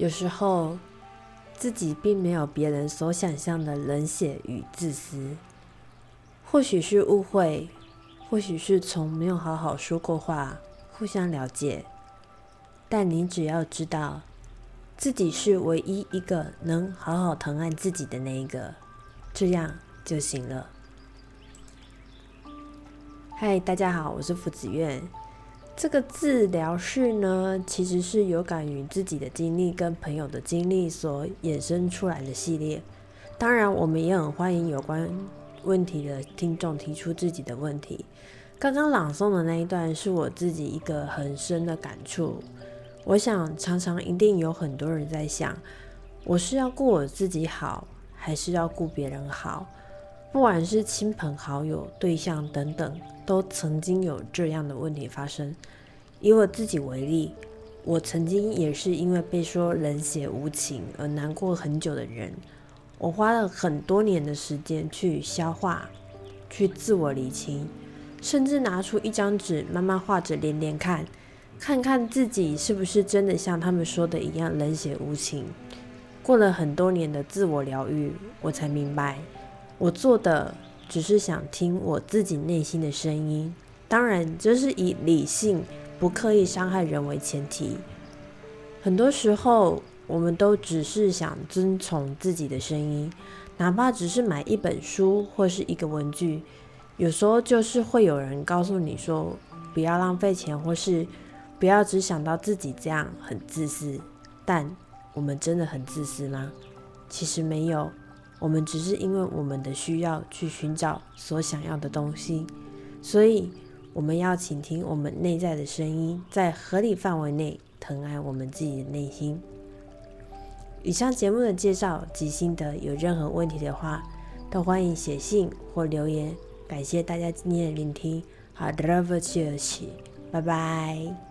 有时候自己并没有别人所想象的冷血与自私，或许是误会，或许是从没有好好说过话，互相了解。但你只要知道，自己是唯一一个能好好疼爱自己的那一个，这样就行了。嗨，大家好，我是福子苑。这个治疗室呢，其实是有感于自己的经历跟朋友的经历所衍生出来的系列。当然，我们也很欢迎有关问题的听众提出自己的问题。刚刚朗诵的那一段是我自己一个很深的感触。我想，常常一定有很多人在想，我是要顾我自己好，还是要顾别人好？不管是亲朋好友、对象等等，都曾经有这样的问题发生。以我自己为例，我曾经也是因为被说冷血无情而难过很久的人。我花了很多年的时间去消化，去自我理清，甚至拿出一张纸慢慢画着连连看，看看自己是不是真的像他们说的一样冷血无情。过了很多年的自我疗愈，我才明白。我做的只是想听我自己内心的声音，当然这是以理性、不刻意伤害人为前提。很多时候，我们都只是想遵从自己的声音，哪怕只是买一本书或是一个文具。有时候就是会有人告诉你说，不要浪费钱，或是不要只想到自己，这样很自私。但我们真的很自私吗？其实没有。我们只是因为我们的需要去寻找所想要的东西，所以我们要倾听我们内在的声音，在合理范围内疼爱我们自己的内心。以上节目的介绍及心得，有任何问题的话，都欢迎写信或留言。感谢大家今天的聆听，好的，不客气，拜拜。